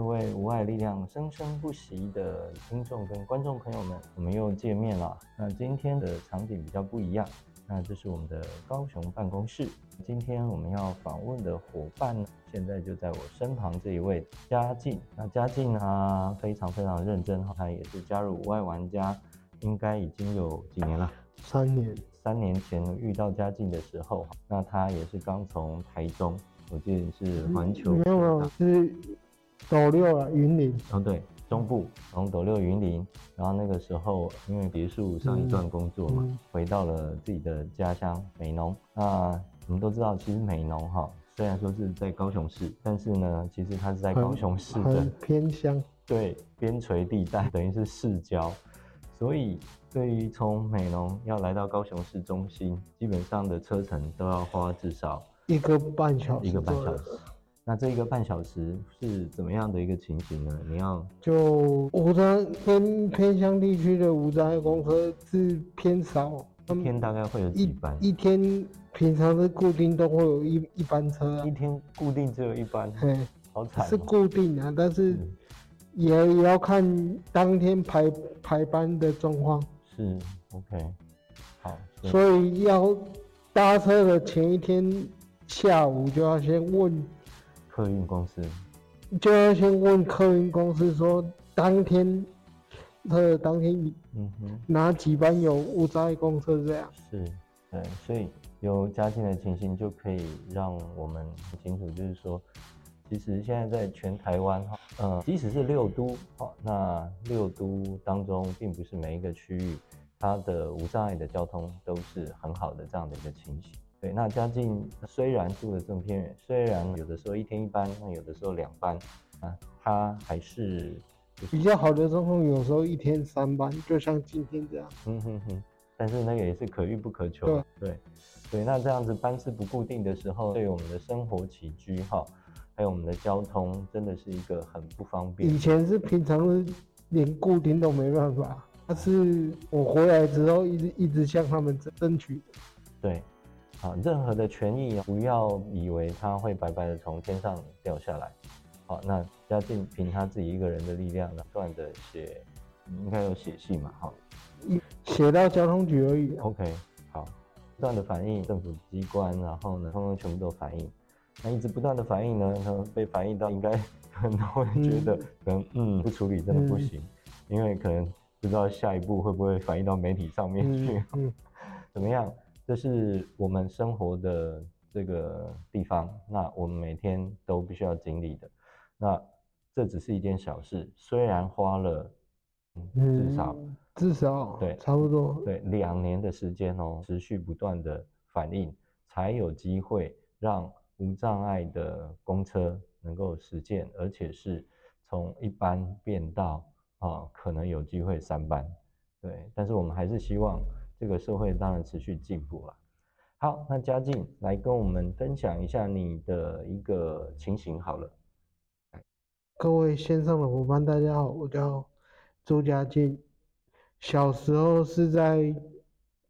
各位无爱力量生生不息的听众跟观众朋友们，我们又见面了。那今天的场景比较不一样，那这是我们的高雄办公室。今天我们要访问的伙伴呢，现在就在我身旁这一位嘉靖。那嘉靖呢，非常非常认真，他也是加入无爱玩家，应该已经有几年了？三年。三年前遇到嘉靖的时候，那他也是刚从台中。我记得是环球，没有没有，是斗六啊，云林。哦，对，中部从斗六云林，然后那个时候因为别墅上一段工作嘛，嗯嗯、回到了自己的家乡美浓。那我们都知道，其实美浓哈，虽然说是在高雄市，但是呢，其实它是在高雄市的偏乡，对，边陲地带，等于是市郊。所以对于从美浓要来到高雄市中心，基本上的车程都要花至少。一个半小时，一个半小时。那这一个半小时是怎么样的一个情形呢？你要就无障跟偏乡地区的无障碍公车是偏少，一天大概会有几班？一,一天平常是固定都会有一一班车，一天固定只有一班，对，好惨。是固定啊，但是也也要看当天排排班的状况。是，OK，好。所以要搭车的前一天。下午就要先问客运公司，就要先问客运公司说当天，呃，当天嗯哼，哪几班有无障碍公车这样？是，对，所以有嘉靖的情形就可以让我们很清楚，就是说，其实现在在全台湾哈，呃，即使是六都好，那六都当中并不是每一个区域它的无障碍的交通都是很好的这样的一个情形。对，那嘉靖虽然住的这么偏远，虽然有的时候一天一班，那有的时候两班，啊，他还是、就是、比较好的状况，有时候一天三班，就像今天这样。嗯哼哼，但是那个也是可遇不可求。对对对，那这样子班次不固定的时候，对我们的生活起居哈，还有我们的交通，真的是一个很不方便。以前是平常是连固定都没办法，但是我回来之后一直一直向他们争取。对。好，任何的权益不要以为他会白白的从天上掉下来。好，那嘉靖凭他自己一个人的力量，不断的写，应该有写信嘛？好，写到交通局而已。OK，好，不断的反映政府机关，然后呢，通通全部都反映。那一直不断的反映呢，他被反映到应该可能会觉得，可能嗯，不处理真的不行，嗯、因为可能不知道下一步会不会反映到媒体上面去，怎么样？这是我们生活的这个地方，那我们每天都必须要经历的。那这只是一件小事，虽然花了至少、嗯、至少对差不多对两年的时间哦，持续不断的反应，才有机会让无障碍的公车能够实践，而且是从一班变到啊，可能有机会三班。对，但是我们还是希望。这个社会当然持续进步了。好，那嘉靖来跟我们分享一下你的一个情形好了。各位线上的伙伴，大家好，我叫朱嘉靖。小时候是在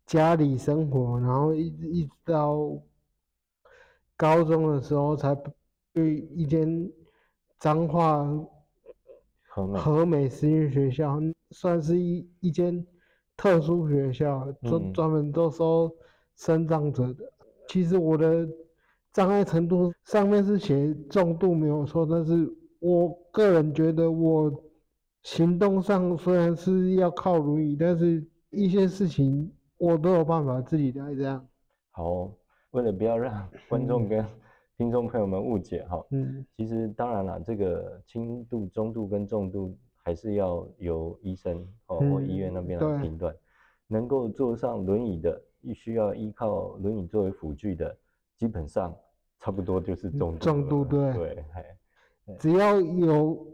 家里生活，然后一直一直到高中的时候才去一间彰化和美实验学校，算是一一间。特殊学校专专门都收身障者的。嗯、其实我的障碍程度上面是写重度没有错，但是我个人觉得我行动上虽然是要靠轮椅，但是一些事情我都有办法自己来这样。好，为了不要让观众跟听众朋友们误解哈，嗯，其实当然了，这个轻度、中度跟重度。还是要由医生哦或医院那边来评断，嗯、能够坐上轮椅的，必须要依靠轮椅作为辅具的，基本上差不多就是重度。重度对对，只要有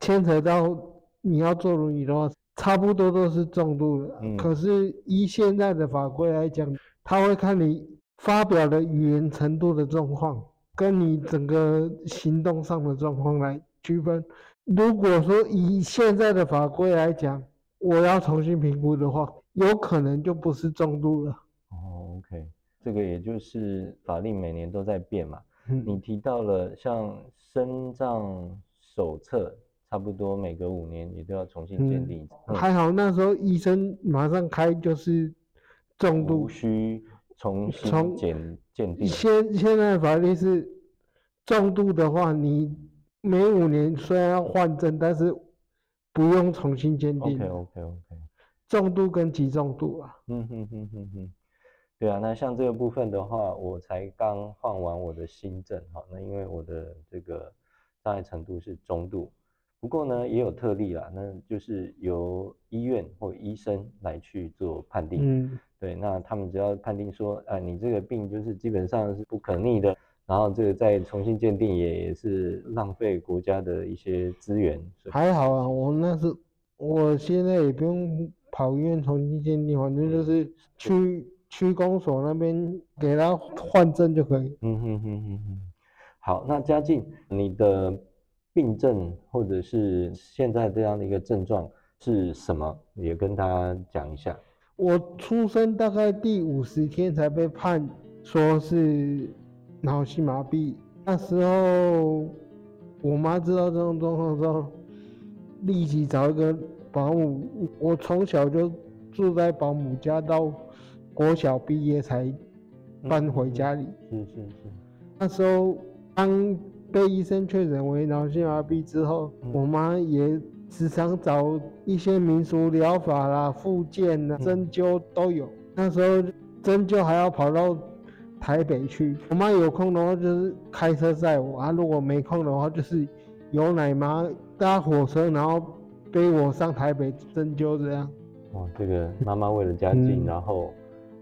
牵扯到你要坐轮椅的话，差不多都是重度的。嗯、可是依现在的法规来讲，他会看你发表的语言程度的状况，跟你整个行动上的状况来区分。如果说以现在的法规来讲，我要重新评估的话，有可能就不是重度了。哦，OK，这个也就是法令每年都在变嘛。嗯，你提到了像身障手册差不多每隔五年也都要重新鉴定。嗯，还好那时候医生马上开就是重度，无需重新检鉴定。现现在法律是重度的话，你每五年虽然要换证，但是不用重新鉴定。OK OK OK。重度跟极重度啊。嗯哼哼哼哼。对啊，那像这个部分的话，我才刚换完我的新证哈，那因为我的这个障碍程度是中度，不过呢也有特例啦，那就是由医院或医生来去做判定。嗯，对，那他们只要判定说，啊，你这个病就是基本上是不可逆的，然后这个再重新鉴定也也是浪费国家的一些资源。还好啊，我那是我现在也不用跑医院重新鉴定，反正就是去。嗯区公所那边给他换证就可以。嗯哼哼哼哼。好，那嘉靖，你的病症或者是现在这样的一个症状是什么？也跟大家讲一下。我出生大概第五十天才被判说是脑性麻痹。那时候我妈知道这种状况之后，立即找一个保姆。我从小就住在保姆家到。国小毕业才搬回家里。嗯、是是是。那时候当被医生确诊为脑性麻痹之后，嗯、我妈也时常找一些民俗疗法啦、复健啦、针灸都有。那时候针灸还要跑到台北去。我妈有空的话就是开车载我啊，如果没空的话就是有奶妈搭火车，然后背我上台北针灸这样。哇，这个妈妈为了家境，嗯、然后。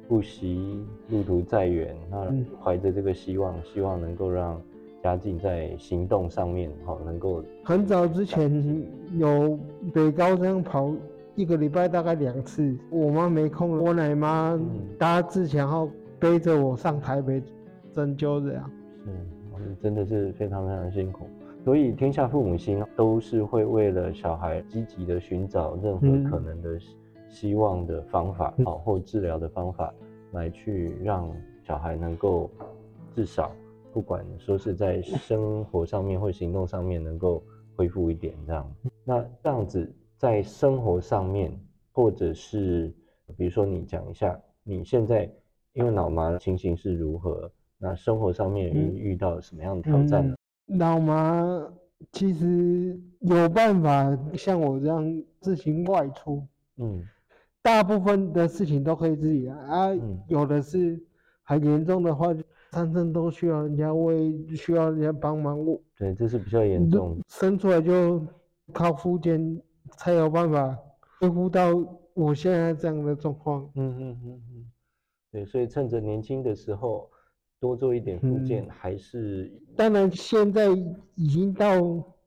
不惜路途再远，那怀着这个希望，希望能够让家境在行动上面，好能够。很早之前有北高这样跑一个礼拜大概两次，我妈没空，我奶妈搭自强号背着我上台北针灸这样。是，真的是非常非常辛苦。所以天下父母心都是会为了小孩积极的寻找任何可能的。希望的方法，好或治疗的方法，来去让小孩能够至少，不管说是在生活上面或行动上面能够恢复一点这样。那这样子在生活上面，或者是比如说你讲一下你现在因为脑麻的情形是如何？那生活上面遇遇到什么样的挑战呢？脑麻其实有办法像我这样自行外出，嗯。大部分的事情都可以自己来啊，有的是很严重的话，三餐都需要人家喂，需要人家帮忙。对，这是比较严重。生出来就靠复健才有办法恢复到我现在这样的状况。嗯嗯嗯嗯。对，所以趁着年轻的时候多做一点复健，还是、嗯。当然，现在已经到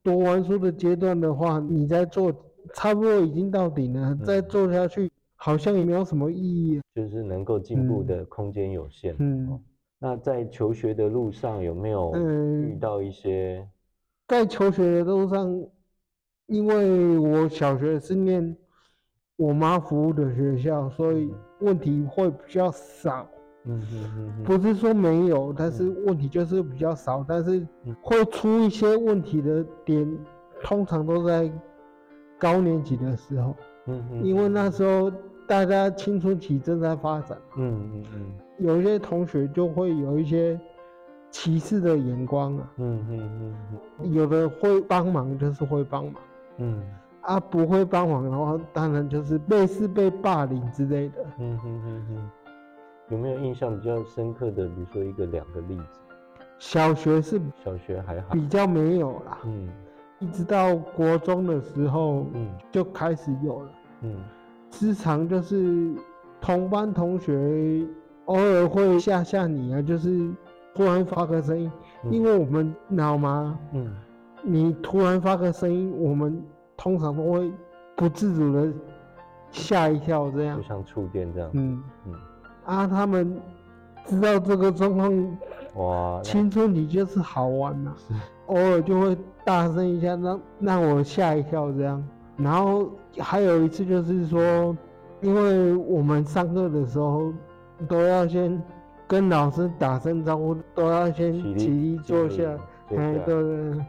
读完书的阶段的话，你在做差不多已经到顶了，嗯、再做下去。好像也没有什么意义，就是能够进步的空间有限。嗯，嗯，那在求学的路上有没有遇到一些？嗯，在求学的路上，因为我小学是念我妈服务的学校，所以问题会比较少。嗯嗯嗯，不是说没有，但是问题就是比较少，但是会出一些问题的点，通常都在高年级的时候。嗯嗯，因为那时候。大家青春期正在发展，嗯嗯嗯，有一些同学就会有一些歧视的眼光啊，嗯嗯嗯，有的会帮忙就是会帮忙，嗯，啊不会帮忙的话，当然就是类似被霸凌之类的，嗯哼哼哼，有没有印象比较深刻的，比如说一个两个例子？小学是小学还好，比较没有啦，嗯，一直到国中的时候，嗯，就开始有了，嗯。时常就是同班同学偶尔会吓吓你啊，就是突然发个声音，嗯、因为我们脑麻，嗯，你突然发个声音，我们通常都会不自主的吓一跳，这样。就像触电这样，嗯。嗯，啊，他们知道这个状况，哇，青春期就是好玩呐、偶尔就会大声一下，让让我吓一跳这样。然后还有一次就是说，因为我们上课的时候都要先跟老师打声招呼，都要先起立坐下，哎，对对，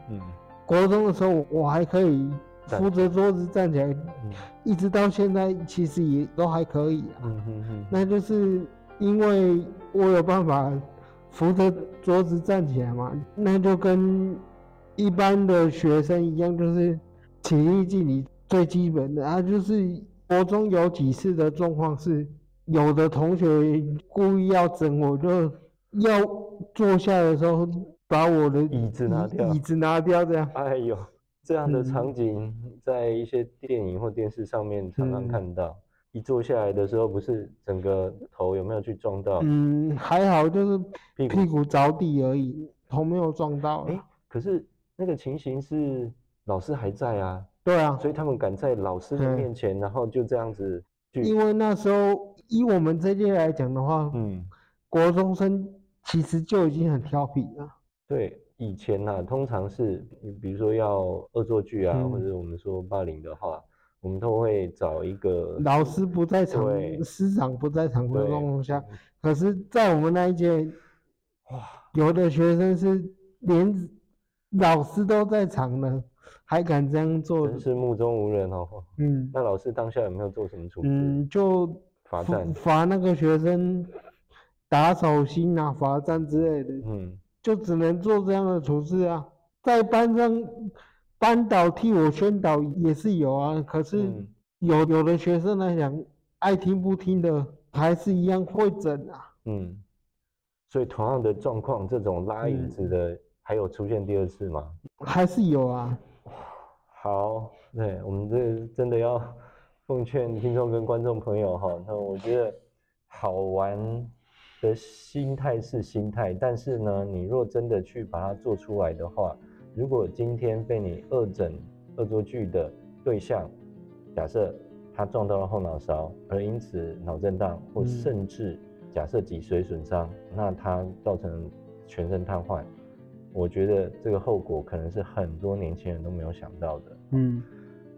嗯，国中的时候我还可以扶着桌子站起来，嗯、一直到现在其实也都还可以啊。嗯哼哼，那就是因为我有办法扶着桌子站起来嘛，那就跟一般的学生一样，就是体育距离最基本的啊，就是国中有几次的状况是，有的同学故意要整我，就要坐下的时候把我的椅子拿掉，椅子拿掉这样。哎呦，这样的场景在一些电影或电视上面常常看到。嗯、一坐下来的时候，不是整个头有没有去撞到？嗯，还好，就是屁股着地而已，头没有撞到。哎，可是。那个情形是老师还在啊，对啊，所以他们敢在老师的面前，然后就这样子。因为那时候以我们这届来讲的话，嗯，国中生其实就已经很调皮了。对，以前呢、啊，通常是比如说要恶作剧啊，嗯、或者我们说霸凌的话，我们都会找一个老师不在场、师长不在场的状况下。可是，在我们那一届，哇，有的学生是连。老师都在场呢，还敢这样做？真是目中无人哦。嗯，那老师当下有没有做什么处置？嗯，就罚站，罚那个学生打手心啊，罚站之类的。嗯，就只能做这样的处置啊。在班上，班导替我宣导也是有啊。可是有有的学生来讲，爱听不听的，还是一样会整啊。嗯，所以同样的状况，这种拉椅子的。还有出现第二次吗？还是有啊。好，对，我们这真的要奉劝听众跟观众朋友哈，那我觉得好玩的心态是心态，但是呢，你若真的去把它做出来的话，如果今天被你恶整恶作剧的对象，假设他撞到了后脑勺，而因此脑震荡，或甚至假设脊髓损伤，嗯、那他造成全身瘫痪。我觉得这个后果可能是很多年轻人都没有想到的，嗯，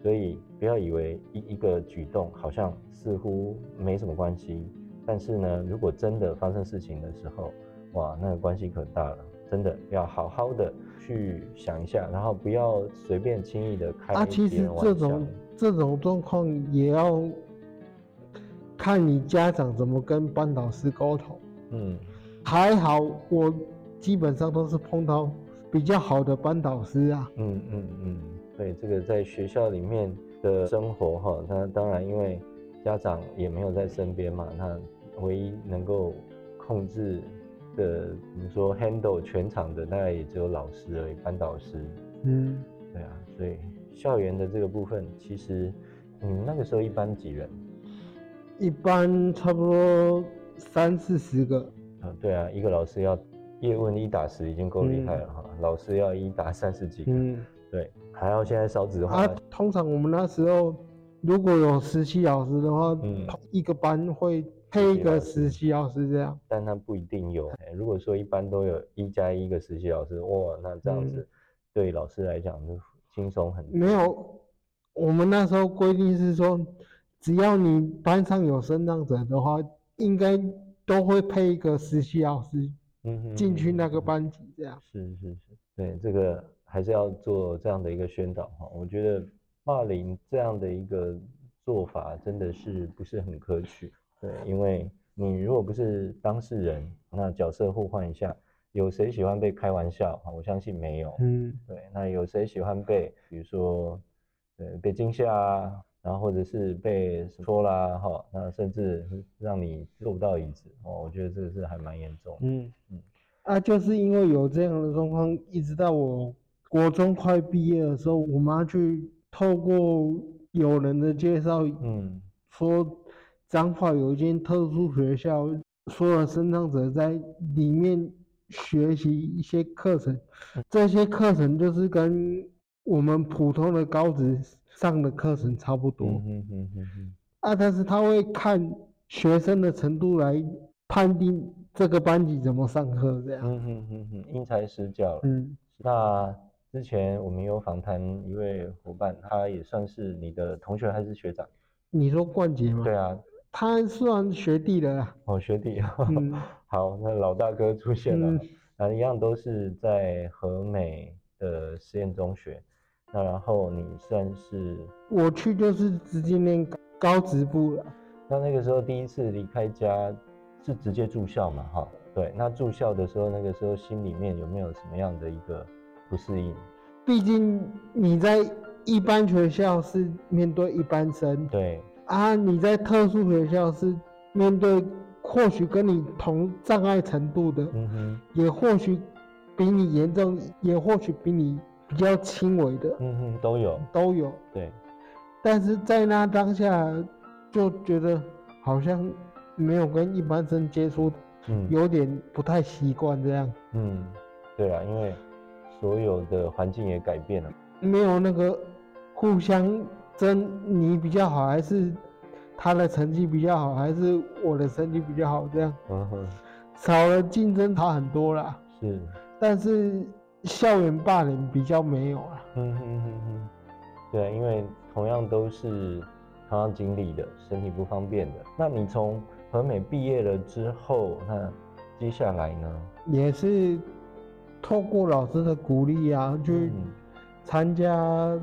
所以不要以为一一个举动好像似乎没什么关系，但是呢，如果真的发生事情的时候，哇，那个关系可大了，真的要好好的去想一下，然后不要随便轻易的开。啊，其实这种这种状况也要看你家长怎么跟班导师沟通，嗯，还好我。基本上都是碰到比较好的班导师啊。嗯嗯嗯，对，这个在学校里面的生活哈，那当然因为家长也没有在身边嘛，那唯一能够控制的，比如说 handle 全场的，大概也只有老师而已，班导师。嗯，对啊，所以校园的这个部分，其实你们那个时候一班几人？一班差不多三四十个。啊，对啊，一个老师要。叶问一打十已经够厉害了哈，嗯、老师要一打三十几个，嗯，对，还要现在少子化。啊，通常我们那时候如果有实习老师的话，嗯，一个班会配一个实习老师这样。但他不一定有，如果说一般都有一加一个实习老师，哇，那这样子对老师来讲就轻松很多。没有，我们那时候规定是说，只要你班上有升障者的话，应该都会配一个实习老师。嗯哼，进去那个班级这样。是是是，对，这个还是要做这样的一个宣导哈。我觉得霸凌这样的一个做法真的是不是很可取。对，因为你如果不是当事人，那角色互换一下，有谁喜欢被开玩笑？我相信没有。嗯，对，那有谁喜欢被，比如说，呃，被惊吓啊？然后或者是被戳啦，哈，那甚至让你坐不到椅子哦，我觉得这个是还蛮严重的。嗯嗯，啊，就是因为有这样的状况，一直到我国中快毕业的时候，我妈去透过有人的介绍，嗯，说彰化有一间特殊学校，所有身障者在里面学习一些课程，这些课程就是跟我们普通的高职。上的课程差不多，嗯嗯嗯嗯啊，但是他会看学生的程度来判定这个班级怎么上课这样，嗯嗯嗯嗯，因材施教。嗯，那之前我们有访谈一位伙伴，他也算是你的同学还是学长？你说冠杰吗？对啊，他算学弟的啦。哦，学弟，嗯、好，那老大哥出现了，啊、嗯，一样都是在和美。的实验中学，那然后你算是我去就是直接念高职部了。那那个时候第一次离开家是直接住校嘛？哈，对。那住校的时候，那个时候心里面有没有什么样的一个不适应？毕竟你在一般学校是面对一般生，对啊，你在特殊学校是面对或许跟你同障碍程度的，嗯哼，也或许比你严重，也或许比你比较轻微的，嗯哼，都有都有，对。但是在那当下。就觉得好像没有跟一般生接触，嗯，有点不太习惯这样。嗯，对啊，因为所有的环境也改变了，没有那个互相争，你比较好还是他的成绩比较好，还是我的成绩比较好这样。嗯哼，少了竞争，差很多啦。是，但是校园霸凌比较没有了。嗯哼哼哼，对啊，因为同样都是。同样经历的，身体不方便的。那你从和美毕业了之后，那接下来呢？也是透过老师的鼓励啊，去参加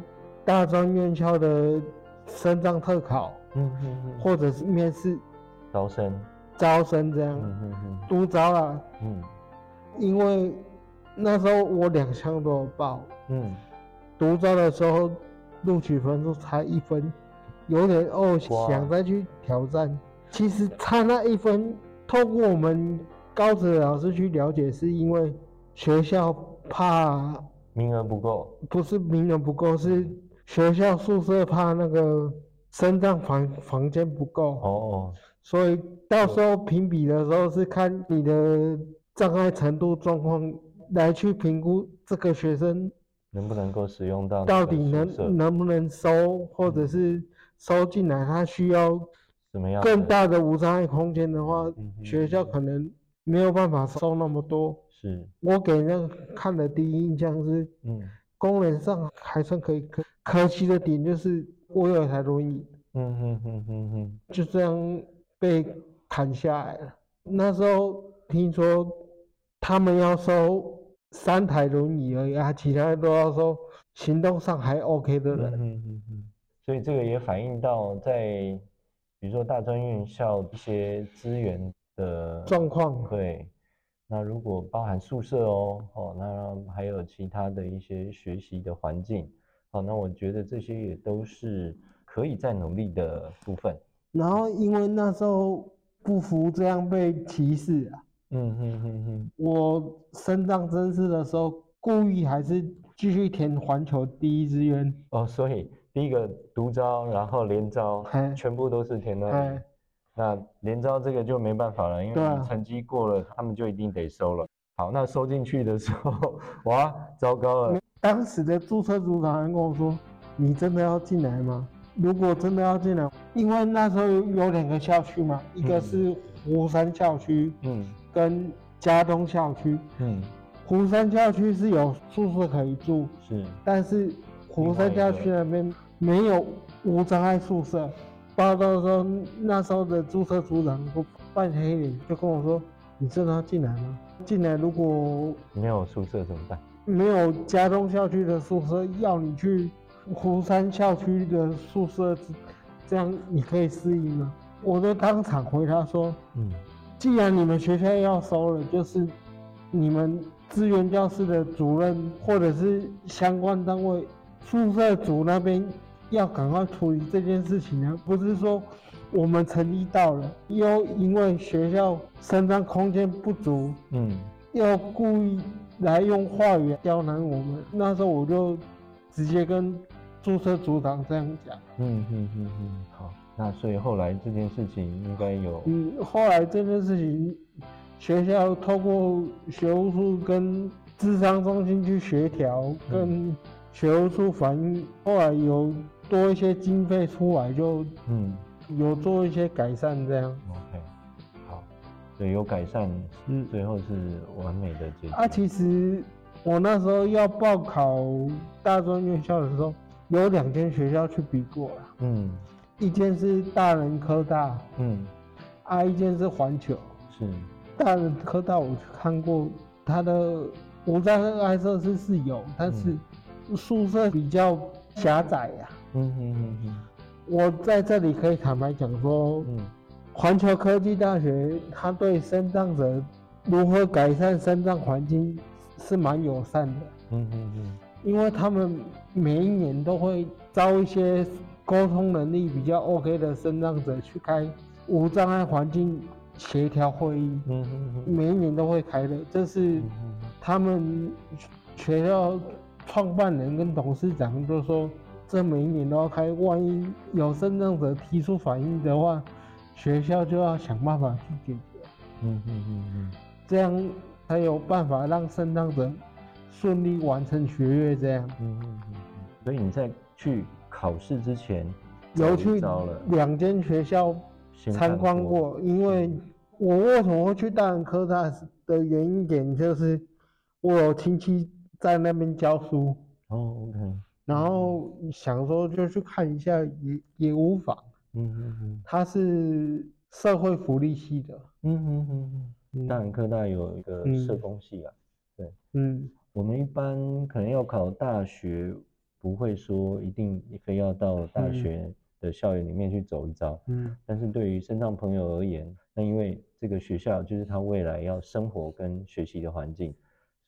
大专院校的升障特考，嗯嗯嗯，或者是面试招生，招生这样，嗯嗯嗯，独招啊，嗯，因为那时候我两项都有报，嗯，独招的时候录取分数差一分。有点哦，想再去挑战。其实差那一分，透过我们高职的老师去了解，是因为学校怕名额不够，不是名额不够，是学校宿舍怕那个升降房房间不够。哦，所以到时候评比的时候是看你的障碍程度状况来去评估这个学生能不能够使用到，到底能能不能收，或者是。收进来，他需要怎么样更大的无障碍空间的话，学校可能没有办法收那么多。是，我给人家看的第一印象是，嗯，功能上还算可以，可可惜的点就是我有一台轮椅，嗯哼哼哼哼，就这样被砍下来了。那时候听说他们要收三台轮椅而已，啊，其他都要收行动上还 OK 的人。嗯嗯嗯。所以这个也反映到在，比如说大专院校一些资源的状况。对，那如果包含宿舍哦，哦，那还有其他的一些学习的环境，好，那我觉得这些也都是可以再努力的部分。然后因为那时候不服这样被歧视啊，嗯哼哼哼，我升上真试的时候故意还是继续填环球第一志愿哦，所以。第一个独招，然后联招，全部都是填那里。那连招这个就没办法了，因为成绩过了，他们就一定得收了。好，那收进去的时候，哇，糟糕了！当时的注册组长还跟我说：“你真的要进来吗？如果真的要进来，因为那时候有两个校区嘛，一个是湖山校区，嗯，跟佳东校区，嗯，湖山校区是有宿舍可以住，是，但是。”湖山校区那边没有无障碍宿舍，报到的时候，那时候的注册组长都扮黑脸，就跟我说：“你真的要进来吗？进来如果没有宿舍怎么办？没有佳东校区的宿舍，要你去湖山校区的宿舍，这样你可以适应吗？”我都当场回答说：“嗯，既然你们学校要收了，就是你们资源教室的主任或者是相关单位。”宿舍组那边要赶快处理这件事情呢，不是说我们成绩到了，又因为学校身上空间不足，嗯，要故意来用话语刁难我们。那时候我就直接跟注册组长这样讲。嗯嗯嗯嗯，好，那所以后来这件事情应该有，嗯，后来这件事情学校透过学务处跟智商中心去协调，跟。嗯学务处反映，后来有多一些经费出来，就嗯，有做一些改善这样。OK，好，对，有改善，嗯，最后是完美的结局。啊，其实我那时候要报考大专院校的时候，有两间学校去比过了，嗯，一间是大人科大，嗯，啊，一间是环球，是。大人科大我去看过，他的无障碍设施是有，但是宿舍比较狭窄呀、啊。嗯嗯嗯嗯。我在这里可以坦白讲说，嗯，环球科技大学它对生长者如何改善生长环境是蛮友善的。嗯嗯嗯。因为他们每一年都会招一些沟通能力比较 OK 的生长者去开无障碍环境协调会议，嗯嗯每一年都会开的，这是他们学校创办人跟董事长都说，这每一年都要开，万一有身障者提出反应的话，学校就要想办法去解决，嗯嗯嗯嗯，这样才有办法让身障者。顺利完成学业，这样。嗯嗯嗯嗯。所以你在去考试之前，有去两间学校参观过。因为我为什么会去大人科大的原因点就是，我有亲戚在那边教书。哦，OK。然后想说就去看一下也，也也无妨。嗯嗯嗯。他是社会福利系的。嗯嗯嗯。大人科大有一个社工系啊。对。嗯。我们一般可能要考大学，不会说一定非要到大学的校园里面去走一遭。嗯，但是对于身障朋友而言，那因为这个学校就是他未来要生活跟学习的环境，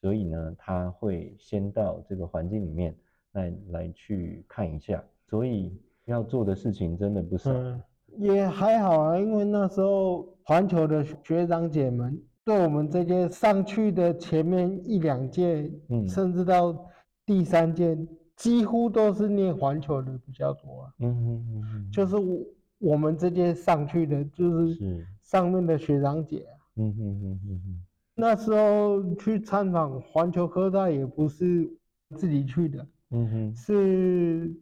所以呢，他会先到这个环境里面来来去看一下。所以要做的事情真的不少。嗯，也还好啊，因为那时候环球的学长姐们。对我们这些上去的前面一两届，嗯，甚至到第三届，几乎都是念环球的比较多啊。嗯嗯嗯嗯，就是我我们这届上去的，就是上面的学长姐啊。嗯嗯嗯嗯嗯。那时候去参访环球科大也不是自己去的，嗯哼，是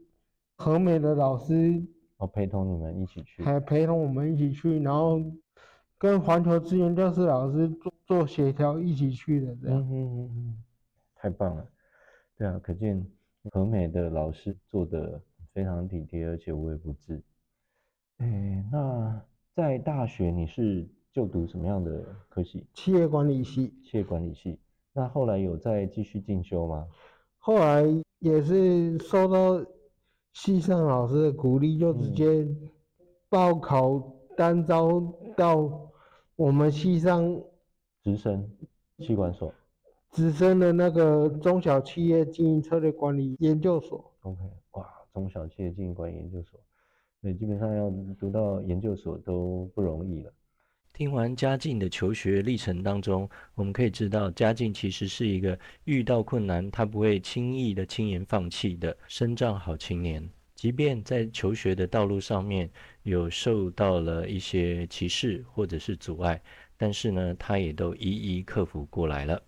和美的老师我，陪同你们一起去，还陪同我们一起去，然后。跟环球资源教室老师做做协调，一起去的，这样。嗯嗯嗯，太棒了。对啊，可见和美的老师做的非常体贴，而且无微不至。哎，那在大学你是就读什么样的科系？企业管理系。企业管理系。那后来有再继续进修吗？后来也是受到系上老师的鼓励，就直接报考单招到。我们系上直升气管所，直升的那个中小企业经营策略管理研究所。OK，哇，中小企业经营管理研究所，所以，基本上要读到研究所都不容易了。听完嘉靖的求学历程当中，我们可以知道，嘉靖其实是一个遇到困难他不会轻易的轻言放弃的身障好青年。即便在求学的道路上面有受到了一些歧视或者是阻碍，但是呢，他也都一一克服过来了。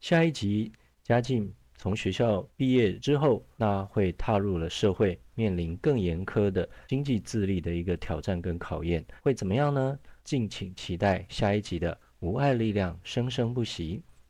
下一集，嘉靖从学校毕业之后，那会踏入了社会，面临更严苛的经济自立的一个挑战跟考验，会怎么样呢？敬请期待下一集的无爱力量生生不息。